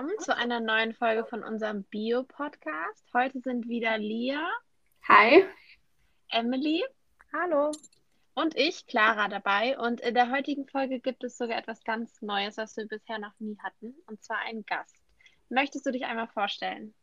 willkommen zu einer neuen Folge von unserem Bio-Podcast. Heute sind wieder Lia. Hi. Emily. Hallo. Und ich, Clara, dabei. Und in der heutigen Folge gibt es sogar etwas ganz Neues, was wir bisher noch nie hatten. Und zwar einen Gast. Möchtest du dich einmal vorstellen?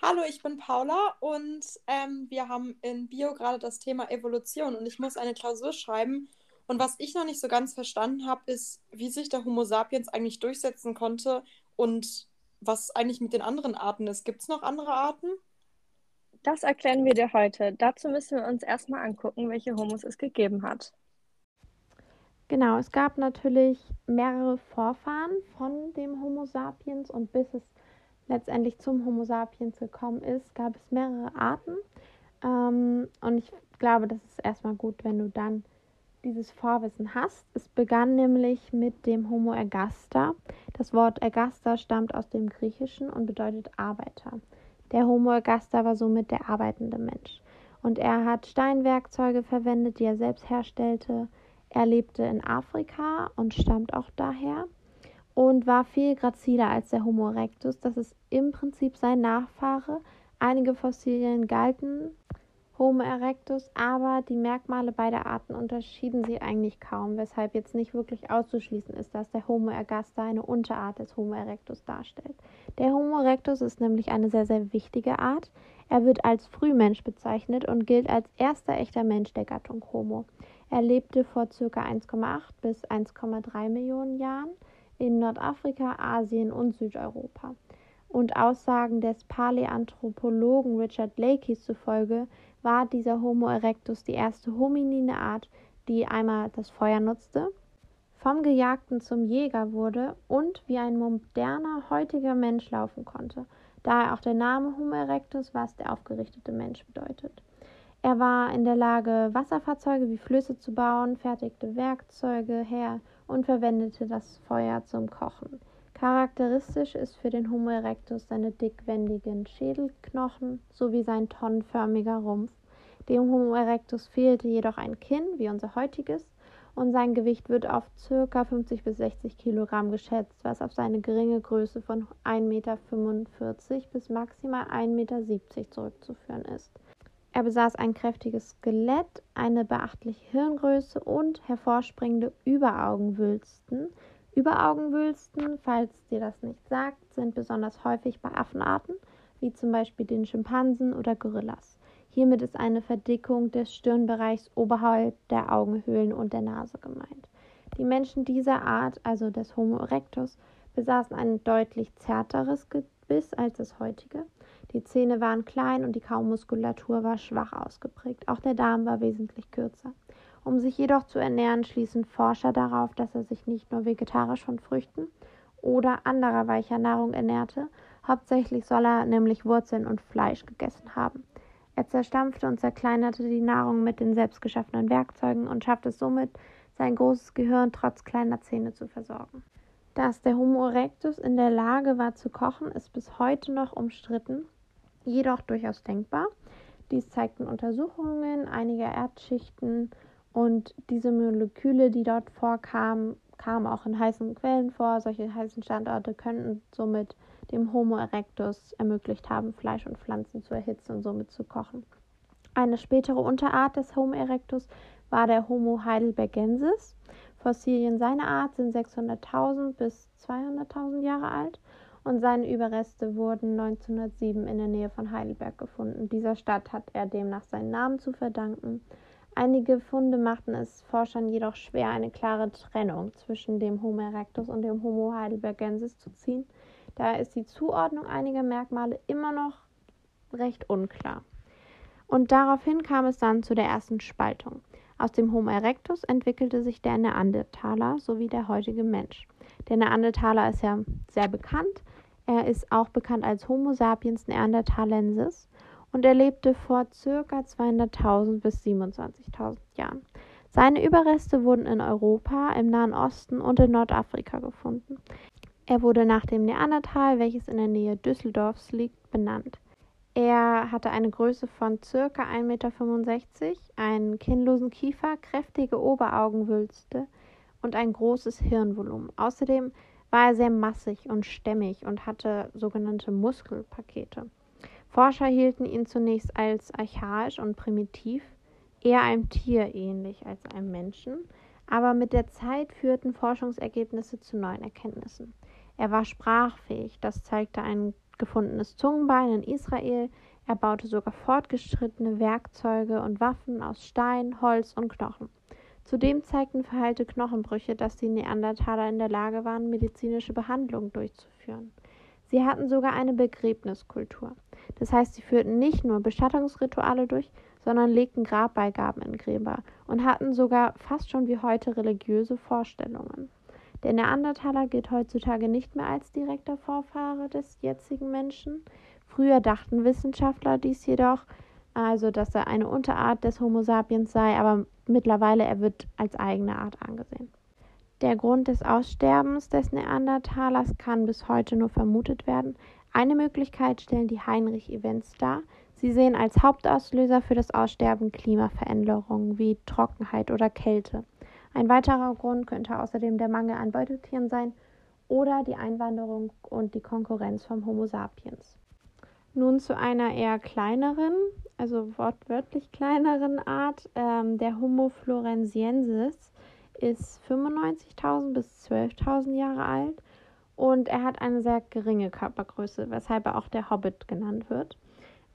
Hallo, ich bin Paula und ähm, wir haben in Bio gerade das Thema Evolution und ich muss eine Klausur schreiben. Und was ich noch nicht so ganz verstanden habe, ist, wie sich der Homo sapiens eigentlich durchsetzen konnte und was eigentlich mit den anderen Arten ist. Gibt es noch andere Arten? Das erklären wir dir heute. Dazu müssen wir uns erstmal angucken, welche Homos es gegeben hat. Genau, es gab natürlich mehrere Vorfahren von dem Homo sapiens und bis es letztendlich zum Homo sapiens gekommen ist, gab es mehrere Arten. Ähm, und ich glaube, das ist erstmal gut, wenn du dann dieses Vorwissen hast. Es begann nämlich mit dem Homo ergaster. Das Wort ergaster stammt aus dem Griechischen und bedeutet Arbeiter. Der Homo ergaster war somit der arbeitende Mensch. Und er hat Steinwerkzeuge verwendet, die er selbst herstellte. Er lebte in Afrika und stammt auch daher und war viel graziler als der Homo erectus. Das ist im Prinzip sein Nachfahre. Einige Fossilien galten Homo erectus, aber die Merkmale beider Arten unterschieden sie eigentlich kaum, weshalb jetzt nicht wirklich auszuschließen ist, dass der Homo ergaster eine Unterart des Homo erectus darstellt. Der Homo erectus ist nämlich eine sehr, sehr wichtige Art. Er wird als Frühmensch bezeichnet und gilt als erster echter Mensch der Gattung Homo. Er lebte vor ca. 1,8 bis 1,3 Millionen Jahren in Nordafrika, Asien und Südeuropa. Und Aussagen des Paläanthropologen Richard Leakey zufolge war dieser Homo erectus die erste hominine Art, die einmal das Feuer nutzte, vom Gejagten zum Jäger wurde und wie ein moderner heutiger Mensch laufen konnte, daher auch der Name Homo erectus, was der aufgerichtete Mensch bedeutet. Er war in der Lage, Wasserfahrzeuge wie Flüsse zu bauen, fertigte Werkzeuge her und verwendete das Feuer zum Kochen. Charakteristisch ist für den Homo erectus seine dickwendigen Schädelknochen sowie sein tonnenförmiger Rumpf. Dem Homo erectus fehlte jedoch ein Kinn, wie unser heutiges, und sein Gewicht wird auf ca. 50 bis 60 Kilogramm geschätzt, was auf seine geringe Größe von 1,45 Meter bis maximal 1,70 Meter zurückzuführen ist. Er besaß ein kräftiges Skelett, eine beachtliche Hirngröße und hervorspringende Überaugenwülsten. Überaugenwülsten, falls dir das nicht sagt, sind besonders häufig bei Affenarten, wie zum Beispiel den Schimpansen oder Gorillas. Hiermit ist eine Verdickung des Stirnbereichs oberhalb der Augenhöhlen und der Nase gemeint. Die Menschen dieser Art, also des Homo erectus, besaßen ein deutlich zärteres Gebiss als das heutige. Die Zähne waren klein und die Kaumuskulatur war schwach ausgeprägt. Auch der Darm war wesentlich kürzer. Um sich jedoch zu ernähren, schließen Forscher darauf, dass er sich nicht nur vegetarisch von Früchten oder anderer weicher Nahrung ernährte, hauptsächlich soll er nämlich Wurzeln und Fleisch gegessen haben. Er zerstampfte und zerkleinerte die Nahrung mit den selbstgeschaffenen Werkzeugen und schaffte es somit, sein großes Gehirn trotz kleiner Zähne zu versorgen. Dass der Homo erectus in der Lage war zu kochen, ist bis heute noch umstritten jedoch durchaus denkbar. Dies zeigten Untersuchungen einiger Erdschichten und diese Moleküle, die dort vorkamen, kamen auch in heißen Quellen vor. Solche heißen Standorte könnten somit dem Homo erectus ermöglicht haben, Fleisch und Pflanzen zu erhitzen und somit zu kochen. Eine spätere Unterart des Homo erectus war der Homo heidelbergensis. Fossilien seiner Art sind 600.000 bis 200.000 Jahre alt und seine Überreste wurden 1907 in der Nähe von Heidelberg gefunden. Dieser Stadt hat er demnach seinen Namen zu verdanken. Einige Funde machten es Forschern jedoch schwer, eine klare Trennung zwischen dem Homo erectus und dem Homo heidelbergensis zu ziehen. Daher ist die Zuordnung einiger Merkmale immer noch recht unklar. Und daraufhin kam es dann zu der ersten Spaltung. Aus dem Homo erectus entwickelte sich der Neandertaler sowie der heutige Mensch. Der Neandertaler ist ja sehr bekannt. Er ist auch bekannt als Homo sapiens neanderthalensis und er lebte vor ca. 200.000 bis 27.000 Jahren. Seine Überreste wurden in Europa, im Nahen Osten und in Nordafrika gefunden. Er wurde nach dem Neandertal, welches in der Nähe Düsseldorfs liegt, benannt. Er hatte eine Größe von ca. 1,65 Meter, einen kinnlosen Kiefer, kräftige Oberaugenwülste, und ein großes Hirnvolumen. Außerdem war er sehr massig und stämmig und hatte sogenannte Muskelpakete. Forscher hielten ihn zunächst als archaisch und primitiv, eher einem Tier ähnlich als einem Menschen, aber mit der Zeit führten Forschungsergebnisse zu neuen Erkenntnissen. Er war sprachfähig, das zeigte ein gefundenes Zungenbein in Israel, er baute sogar fortgeschrittene Werkzeuge und Waffen aus Stein, Holz und Knochen. Zudem zeigten verheilte Knochenbrüche, dass die Neandertaler in der Lage waren, medizinische Behandlungen durchzuführen. Sie hatten sogar eine Begräbniskultur. Das heißt, sie führten nicht nur Bestattungsrituale durch, sondern legten Grabbeigaben in Gräber und hatten sogar fast schon wie heute religiöse Vorstellungen. Der Neandertaler gilt heutzutage nicht mehr als direkter Vorfahre des jetzigen Menschen. Früher dachten Wissenschaftler dies jedoch, also dass er eine Unterart des Homo sapiens sei, aber mittlerweile er wird als eigene Art angesehen. Der Grund des Aussterbens des Neandertalers kann bis heute nur vermutet werden. Eine Möglichkeit stellen die Heinrich-Events dar. Sie sehen als Hauptauslöser für das Aussterben Klimaveränderungen wie Trockenheit oder Kälte. Ein weiterer Grund könnte außerdem der Mangel an Beuteltieren sein oder die Einwanderung und die Konkurrenz vom Homo sapiens. Nun zu einer eher kleineren, also wortwörtlich kleineren Art. Ähm, der Homo florensiensis ist 95.000 bis 12.000 Jahre alt und er hat eine sehr geringe Körpergröße, weshalb er auch der Hobbit genannt wird.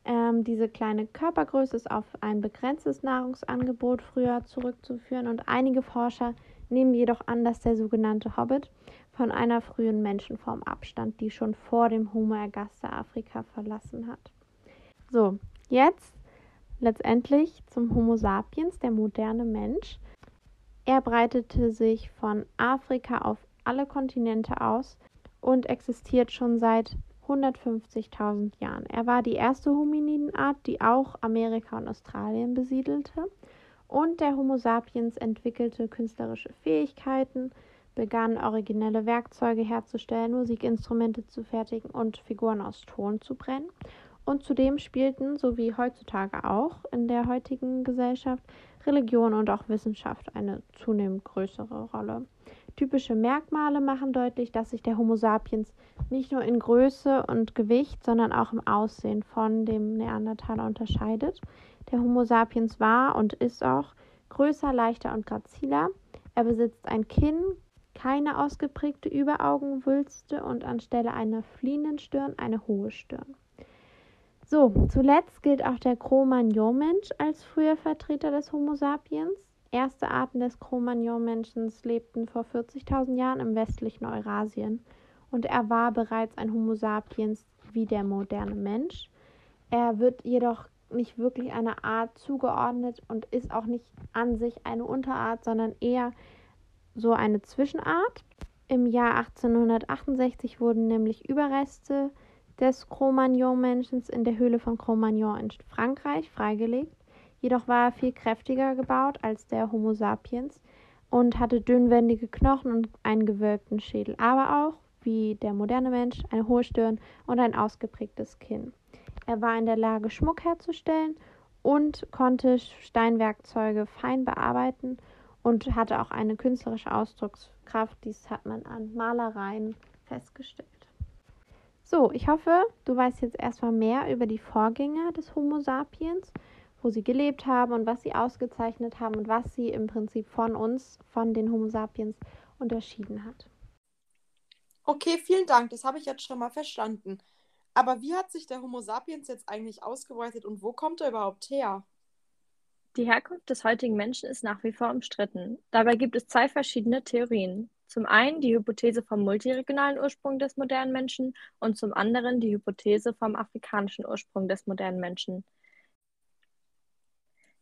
Ähm, diese kleine Körpergröße ist auf ein begrenztes Nahrungsangebot früher zurückzuführen und einige Forscher nehmen jedoch an, dass der sogenannte Hobbit von einer frühen Menschenform abstand, die schon vor dem Homo ergaster Afrika verlassen hat. So, jetzt letztendlich zum Homo sapiens, der moderne Mensch. Er breitete sich von Afrika auf alle Kontinente aus und existiert schon seit 150.000 Jahren. Er war die erste Hominidenart, die auch Amerika und Australien besiedelte. Und der Homo sapiens entwickelte künstlerische Fähigkeiten, begann originelle Werkzeuge herzustellen, Musikinstrumente zu fertigen und Figuren aus Ton zu brennen. Und zudem spielten, so wie heutzutage auch in der heutigen Gesellschaft, Religion und auch Wissenschaft eine zunehmend größere Rolle. Typische Merkmale machen deutlich, dass sich der Homo sapiens nicht nur in Größe und Gewicht, sondern auch im Aussehen von dem Neandertaler unterscheidet. Der Homo sapiens war und ist auch größer, leichter und graziler. Er besitzt ein Kinn, keine ausgeprägte Überaugenwülste und anstelle einer fliehenden Stirn eine hohe Stirn. So, zuletzt gilt auch der Cro-Magnon-Mensch als früher Vertreter des Homo sapiens. Erste Arten des Cro-Magnon-Menschen lebten vor 40.000 Jahren im westlichen Eurasien und er war bereits ein Homo sapiens wie der moderne Mensch. Er wird jedoch nicht wirklich einer Art zugeordnet und ist auch nicht an sich eine Unterart, sondern eher so eine Zwischenart. Im Jahr 1868 wurden nämlich Überreste des Cro-Magnon-Menschen in der Höhle von Cro-Magnon in Frankreich freigelegt. Jedoch war er viel kräftiger gebaut als der Homo sapiens und hatte dünnwendige Knochen und einen gewölbten Schädel, aber auch, wie der moderne Mensch, eine hohe Stirn und ein ausgeprägtes Kinn. Er war in der Lage, Schmuck herzustellen und konnte Steinwerkzeuge fein bearbeiten und hatte auch eine künstlerische Ausdruckskraft. Dies hat man an Malereien festgestellt. So, ich hoffe, du weißt jetzt erstmal mehr über die Vorgänger des Homo sapiens, wo sie gelebt haben und was sie ausgezeichnet haben und was sie im Prinzip von uns, von den Homo sapiens unterschieden hat. Okay, vielen Dank, das habe ich jetzt schon mal verstanden. Aber wie hat sich der Homo sapiens jetzt eigentlich ausgebreitet und wo kommt er überhaupt her? Die Herkunft des heutigen Menschen ist nach wie vor umstritten. Dabei gibt es zwei verschiedene Theorien. Zum einen die Hypothese vom multiregionalen Ursprung des modernen Menschen und zum anderen die Hypothese vom afrikanischen Ursprung des modernen Menschen.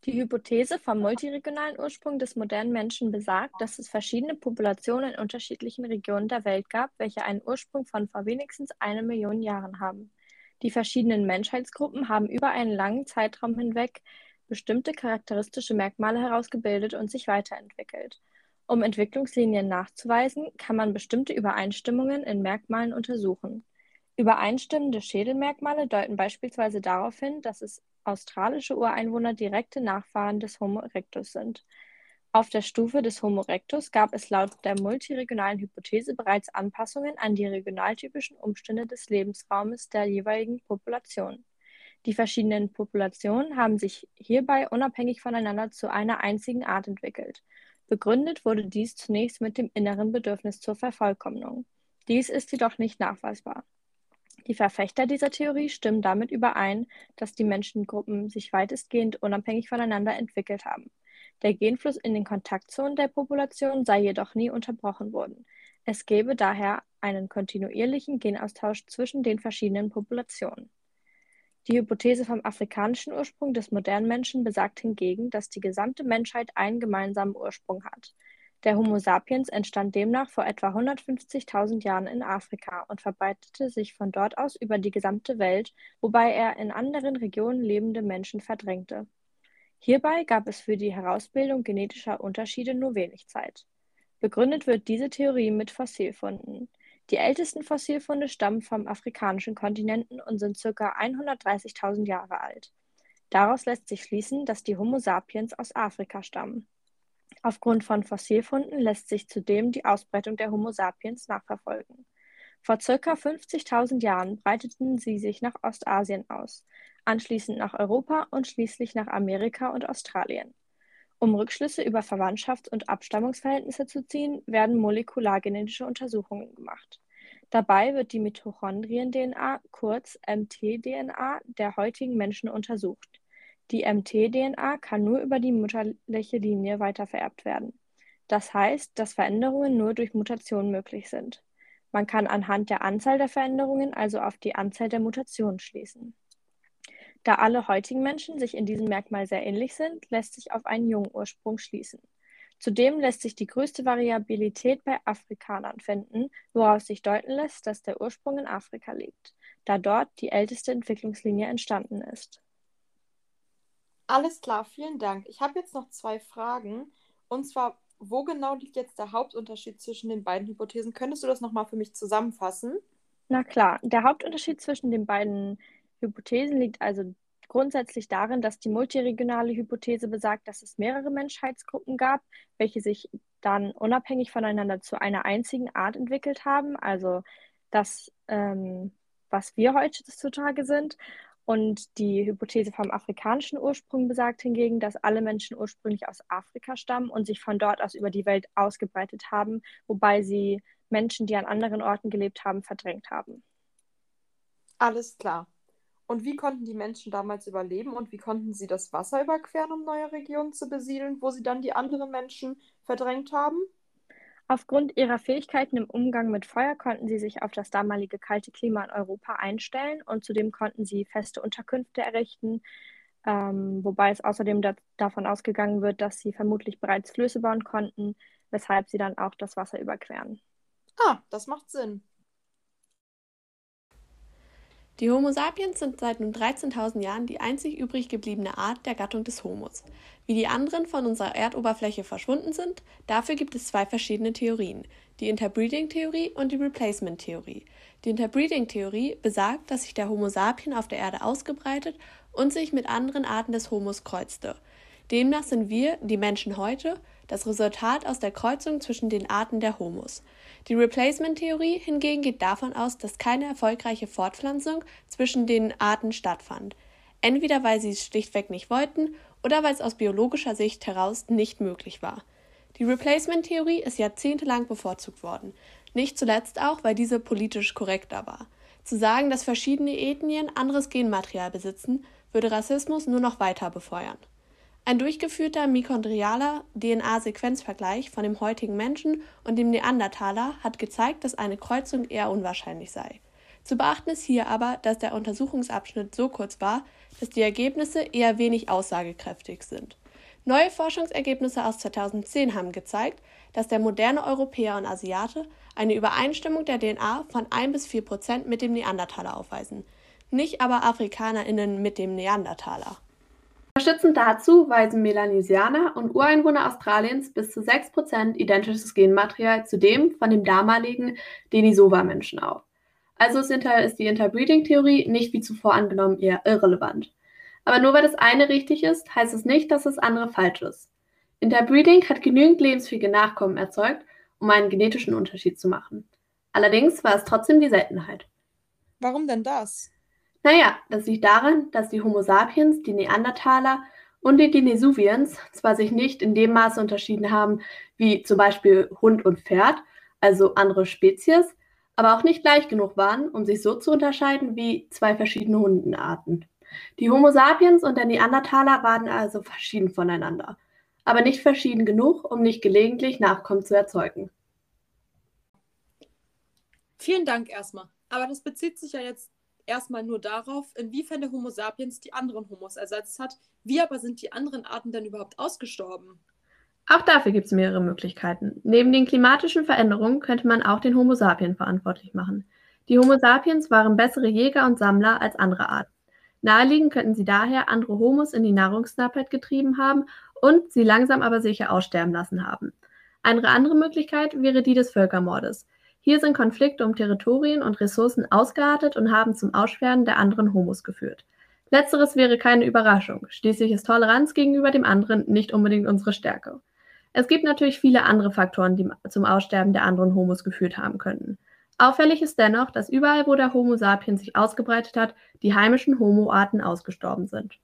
Die Hypothese vom multiregionalen Ursprung des modernen Menschen besagt, dass es verschiedene Populationen in unterschiedlichen Regionen der Welt gab, welche einen Ursprung von vor wenigstens einer Million Jahren haben. Die verschiedenen Menschheitsgruppen haben über einen langen Zeitraum hinweg bestimmte charakteristische Merkmale herausgebildet und sich weiterentwickelt. Um Entwicklungslinien nachzuweisen, kann man bestimmte Übereinstimmungen in Merkmalen untersuchen. Übereinstimmende Schädelmerkmale deuten beispielsweise darauf hin, dass es australische Ureinwohner direkte Nachfahren des Homo erectus sind. Auf der Stufe des Homo erectus gab es laut der multiregionalen Hypothese bereits Anpassungen an die regionaltypischen Umstände des Lebensraumes der jeweiligen Population. Die verschiedenen Populationen haben sich hierbei unabhängig voneinander zu einer einzigen Art entwickelt. Begründet wurde dies zunächst mit dem inneren Bedürfnis zur Vervollkommnung. Dies ist jedoch nicht nachweisbar. Die Verfechter dieser Theorie stimmen damit überein, dass die Menschengruppen sich weitestgehend unabhängig voneinander entwickelt haben. Der Genfluss in den Kontaktzonen der Population sei jedoch nie unterbrochen worden. Es gebe daher einen kontinuierlichen Genaustausch zwischen den verschiedenen Populationen. Die Hypothese vom afrikanischen Ursprung des modernen Menschen besagt hingegen, dass die gesamte Menschheit einen gemeinsamen Ursprung hat. Der Homo sapiens entstand demnach vor etwa 150.000 Jahren in Afrika und verbreitete sich von dort aus über die gesamte Welt, wobei er in anderen Regionen lebende Menschen verdrängte. Hierbei gab es für die Herausbildung genetischer Unterschiede nur wenig Zeit. Begründet wird diese Theorie mit Fossilfunden. Die ältesten Fossilfunde stammen vom afrikanischen Kontinenten und sind ca. 130.000 Jahre alt. Daraus lässt sich schließen, dass die Homo sapiens aus Afrika stammen. Aufgrund von Fossilfunden lässt sich zudem die Ausbreitung der Homo sapiens nachverfolgen. Vor ca. 50.000 Jahren breiteten sie sich nach Ostasien aus, anschließend nach Europa und schließlich nach Amerika und Australien. Um Rückschlüsse über Verwandtschafts- und Abstammungsverhältnisse zu ziehen, werden molekulargenetische Untersuchungen gemacht. Dabei wird die Mitochondrien-DNA, kurz mtDNA, der heutigen Menschen untersucht. Die mtDNA kann nur über die mütterliche Linie weitervererbt werden. Das heißt, dass Veränderungen nur durch Mutationen möglich sind. Man kann anhand der Anzahl der Veränderungen also auf die Anzahl der Mutationen schließen. Da alle heutigen Menschen sich in diesem Merkmal sehr ähnlich sind, lässt sich auf einen jungen Ursprung schließen. Zudem lässt sich die größte Variabilität bei Afrikanern finden, woraus sich deuten lässt, dass der Ursprung in Afrika liegt, da dort die älteste Entwicklungslinie entstanden ist. Alles klar, vielen Dank. Ich habe jetzt noch zwei Fragen. Und zwar, wo genau liegt jetzt der Hauptunterschied zwischen den beiden Hypothesen? Könntest du das nochmal für mich zusammenfassen? Na klar, der Hauptunterschied zwischen den beiden Hypothesen liegt also grundsätzlich darin, dass die multiregionale Hypothese besagt, dass es mehrere Menschheitsgruppen gab, welche sich dann unabhängig voneinander zu einer einzigen Art entwickelt haben, also das, ähm, was wir heutzutage sind. Und die Hypothese vom afrikanischen Ursprung besagt hingegen, dass alle Menschen ursprünglich aus Afrika stammen und sich von dort aus über die Welt ausgebreitet haben, wobei sie Menschen, die an anderen Orten gelebt haben, verdrängt haben. Alles klar. Und wie konnten die Menschen damals überleben und wie konnten sie das Wasser überqueren, um neue Regionen zu besiedeln, wo sie dann die anderen Menschen verdrängt haben? Aufgrund ihrer Fähigkeiten im Umgang mit Feuer konnten sie sich auf das damalige kalte Klima in Europa einstellen und zudem konnten sie feste Unterkünfte errichten, ähm, wobei es außerdem da davon ausgegangen wird, dass sie vermutlich bereits Flüsse bauen konnten, weshalb sie dann auch das Wasser überqueren. Ah, das macht Sinn. Die Homo sapiens sind seit nun 13.000 Jahren die einzig übrig gebliebene Art der Gattung des Homos. Wie die anderen von unserer Erdoberfläche verschwunden sind, dafür gibt es zwei verschiedene Theorien, die Interbreeding-Theorie und die Replacement-Theorie. Die Interbreeding-Theorie besagt, dass sich der Homo sapien auf der Erde ausgebreitet und sich mit anderen Arten des Homos kreuzte. Demnach sind wir, die Menschen heute, das Resultat aus der Kreuzung zwischen den Arten der Homos. Die Replacement-Theorie hingegen geht davon aus, dass keine erfolgreiche Fortpflanzung zwischen den Arten stattfand. Entweder weil sie es schlichtweg nicht wollten oder weil es aus biologischer Sicht heraus nicht möglich war. Die Replacement-Theorie ist jahrzehntelang bevorzugt worden, nicht zuletzt auch, weil diese politisch korrekter war. Zu sagen, dass verschiedene Ethnien anderes Genmaterial besitzen, würde Rassismus nur noch weiter befeuern. Ein durchgeführter mitochondrialer DNA-Sequenzvergleich von dem heutigen Menschen und dem Neandertaler hat gezeigt, dass eine Kreuzung eher unwahrscheinlich sei. Zu beachten ist hier aber, dass der Untersuchungsabschnitt so kurz war, dass die Ergebnisse eher wenig aussagekräftig sind. Neue Forschungsergebnisse aus 2010 haben gezeigt, dass der moderne Europäer und Asiate eine Übereinstimmung der DNA von 1 bis 4 Prozent mit dem Neandertaler aufweisen, nicht aber AfrikanerInnen mit dem Neandertaler. Unterstützend dazu weisen Melanesianer und Ureinwohner Australiens bis zu 6% identisches Genmaterial zu dem von dem damaligen Denisova-Menschen auf. Also ist die Interbreeding-Theorie nicht wie zuvor angenommen eher irrelevant. Aber nur weil das eine richtig ist, heißt es nicht, dass das andere falsch ist. Interbreeding hat genügend lebensfähige Nachkommen erzeugt, um einen genetischen Unterschied zu machen. Allerdings war es trotzdem die Seltenheit. Warum denn das? Naja, das liegt daran, dass die Homo sapiens, die Neandertaler und die Denisovans zwar sich nicht in dem Maße unterschieden haben wie zum Beispiel Hund und Pferd, also andere Spezies, aber auch nicht gleich genug waren, um sich so zu unterscheiden wie zwei verschiedene Hundenarten. Die Homo sapiens und der Neandertaler waren also verschieden voneinander, aber nicht verschieden genug, um nicht gelegentlich Nachkommen zu erzeugen. Vielen Dank erstmal. Aber das bezieht sich ja jetzt erstmal nur darauf, inwiefern der Homo sapiens die anderen Homos ersetzt hat. Wie aber sind die anderen Arten denn überhaupt ausgestorben? Auch dafür gibt es mehrere Möglichkeiten. Neben den klimatischen Veränderungen könnte man auch den Homo sapiens verantwortlich machen. Die Homo sapiens waren bessere Jäger und Sammler als andere Arten. Naheliegend könnten sie daher andere Homos in die Nahrungsknappheit getrieben haben und sie langsam aber sicher aussterben lassen haben. Eine andere Möglichkeit wäre die des Völkermordes. Hier sind Konflikte um Territorien und Ressourcen ausgeartet und haben zum Ausschweren der anderen Homos geführt. Letzteres wäre keine Überraschung. Schließlich ist Toleranz gegenüber dem anderen nicht unbedingt unsere Stärke. Es gibt natürlich viele andere Faktoren, die zum Aussterben der anderen Homos geführt haben könnten. Auffällig ist dennoch, dass überall, wo der Homo sapiens sich ausgebreitet hat, die heimischen Homo-Arten ausgestorben sind.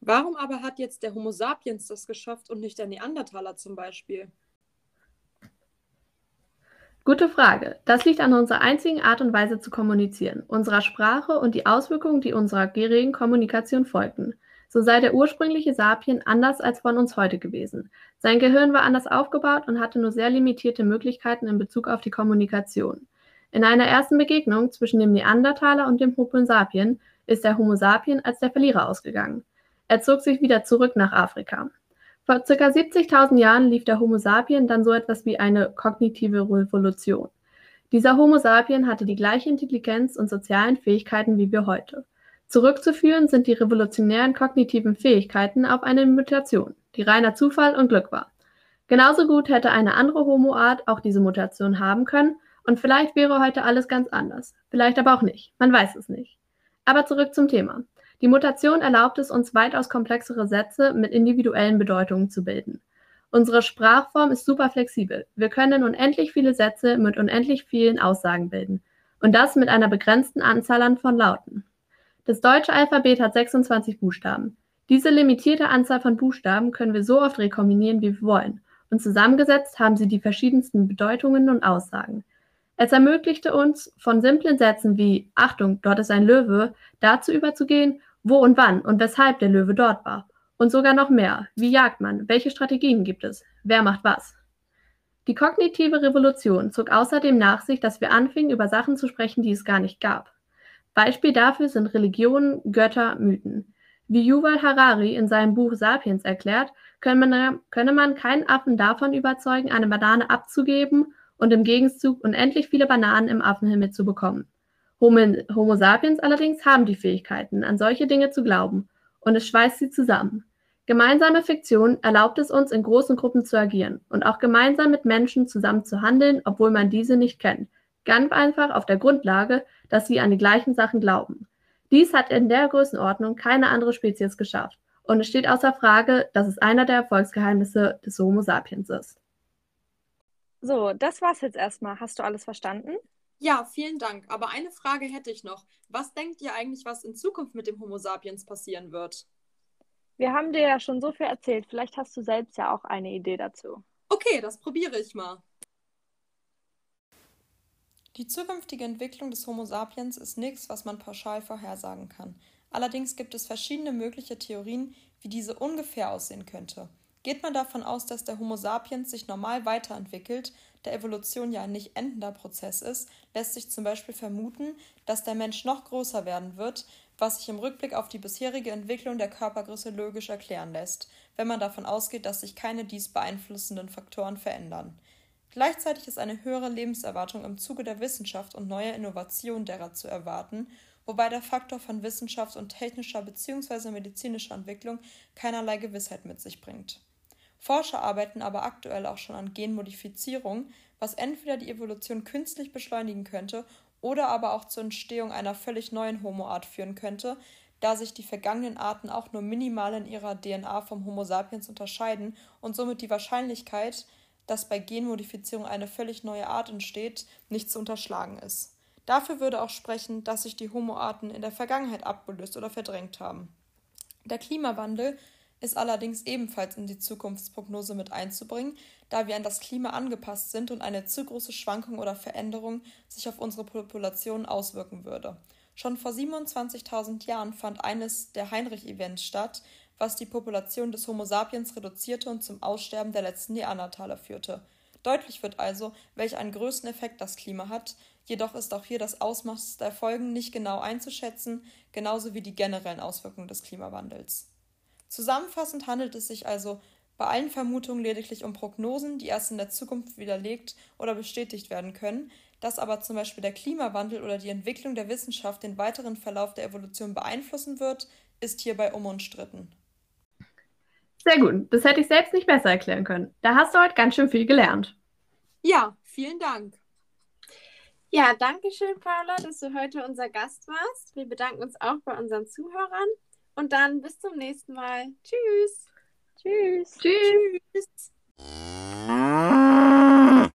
Warum aber hat jetzt der Homo sapiens das geschafft und nicht der Neandertaler zum Beispiel? Gute Frage. Das liegt an unserer einzigen Art und Weise zu kommunizieren, unserer Sprache und die Auswirkungen, die unserer geringen Kommunikation folgten. So sei der ursprüngliche Sapien anders als von uns heute gewesen. Sein Gehirn war anders aufgebaut und hatte nur sehr limitierte Möglichkeiten in Bezug auf die Kommunikation. In einer ersten Begegnung zwischen dem Neandertaler und dem Homo sapien ist der Homo sapien als der Verlierer ausgegangen. Er zog sich wieder zurück nach Afrika. Vor ca. 70.000 Jahren lief der Homo sapien dann so etwas wie eine kognitive Revolution. Dieser Homo sapien hatte die gleiche Intelligenz und sozialen Fähigkeiten wie wir heute. Zurückzuführen sind die revolutionären kognitiven Fähigkeiten auf eine Mutation, die reiner Zufall und Glück war. Genauso gut hätte eine andere Homo-Art auch diese Mutation haben können und vielleicht wäre heute alles ganz anders. Vielleicht aber auch nicht. Man weiß es nicht. Aber zurück zum Thema. Die Mutation erlaubt es uns, weitaus komplexere Sätze mit individuellen Bedeutungen zu bilden. Unsere Sprachform ist super flexibel. Wir können unendlich viele Sätze mit unendlich vielen Aussagen bilden. Und das mit einer begrenzten Anzahl an von Lauten. Das deutsche Alphabet hat 26 Buchstaben. Diese limitierte Anzahl von Buchstaben können wir so oft rekombinieren, wie wir wollen. Und zusammengesetzt haben sie die verschiedensten Bedeutungen und Aussagen. Es ermöglichte uns, von simplen Sätzen wie Achtung, dort ist ein Löwe, dazu überzugehen, wo und wann und weshalb der Löwe dort war. Und sogar noch mehr. Wie jagt man? Welche Strategien gibt es? Wer macht was? Die kognitive Revolution zog außerdem nach sich, dass wir anfingen, über Sachen zu sprechen, die es gar nicht gab. Beispiel dafür sind Religionen, Götter, Mythen. Wie Yuval Harari in seinem Buch Sapiens erklärt, könne man, könne man keinen Affen davon überzeugen, eine Banane abzugeben und im Gegenzug unendlich viele Bananen im Affenhimmel zu bekommen. Homo, Homo sapiens allerdings haben die Fähigkeiten, an solche Dinge zu glauben, und es schweißt sie zusammen. Gemeinsame Fiktion erlaubt es uns, in großen Gruppen zu agieren und auch gemeinsam mit Menschen zusammen zu handeln, obwohl man diese nicht kennt. Ganz einfach auf der Grundlage, dass sie an die gleichen Sachen glauben. Dies hat in der Größenordnung keine andere Spezies geschafft. Und es steht außer Frage, dass es einer der Erfolgsgeheimnisse des Homo sapiens ist. So, das war's jetzt erstmal. Hast du alles verstanden? Ja, vielen Dank. Aber eine Frage hätte ich noch. Was denkt ihr eigentlich, was in Zukunft mit dem Homo sapiens passieren wird? Wir haben dir ja schon so viel erzählt. Vielleicht hast du selbst ja auch eine Idee dazu. Okay, das probiere ich mal. Die zukünftige Entwicklung des Homo sapiens ist nichts, was man pauschal vorhersagen kann. Allerdings gibt es verschiedene mögliche Theorien, wie diese ungefähr aussehen könnte. Geht man davon aus, dass der Homo sapiens sich normal weiterentwickelt, da Evolution ja ein nicht endender Prozess ist, lässt sich zum Beispiel vermuten, dass der Mensch noch größer werden wird, was sich im Rückblick auf die bisherige Entwicklung der Körpergröße logisch erklären lässt, wenn man davon ausgeht, dass sich keine dies beeinflussenden Faktoren verändern. Gleichzeitig ist eine höhere Lebenserwartung im Zuge der Wissenschaft und neuer Innovationen derer zu erwarten, wobei der Faktor von Wissenschaft und technischer bzw. medizinischer Entwicklung keinerlei Gewissheit mit sich bringt. Forscher arbeiten aber aktuell auch schon an Genmodifizierung, was entweder die Evolution künstlich beschleunigen könnte oder aber auch zur Entstehung einer völlig neuen Homoart führen könnte, da sich die vergangenen Arten auch nur minimal in ihrer DNA vom Homo sapiens unterscheiden und somit die Wahrscheinlichkeit, dass bei Genmodifizierung eine völlig neue Art entsteht, nicht zu unterschlagen ist. Dafür würde auch sprechen, dass sich die Homo-Arten in der Vergangenheit abgelöst oder verdrängt haben. Der Klimawandel ist allerdings ebenfalls in die Zukunftsprognose mit einzubringen, da wir an das Klima angepasst sind und eine zu große Schwankung oder Veränderung sich auf unsere Population auswirken würde. Schon vor 27.000 Jahren fand eines der Heinrich-Events statt, was die Population des Homo sapiens reduzierte und zum Aussterben der letzten Neandertaler führte. Deutlich wird also, welch einen größten Effekt das Klima hat, jedoch ist auch hier das Ausmaß der Folgen nicht genau einzuschätzen, genauso wie die generellen Auswirkungen des Klimawandels. Zusammenfassend handelt es sich also bei allen Vermutungen lediglich um Prognosen, die erst in der Zukunft widerlegt oder bestätigt werden können, dass aber zum Beispiel der Klimawandel oder die Entwicklung der Wissenschaft den weiteren Verlauf der Evolution beeinflussen wird, ist hierbei unumstritten. Sehr gut, das hätte ich selbst nicht besser erklären können. Da hast du heute ganz schön viel gelernt. Ja, vielen Dank. Ja, danke schön, Paula, dass du heute unser Gast warst. Wir bedanken uns auch bei unseren Zuhörern und dann bis zum nächsten Mal. Tschüss. Tschüss. Tschüss. Tschüss.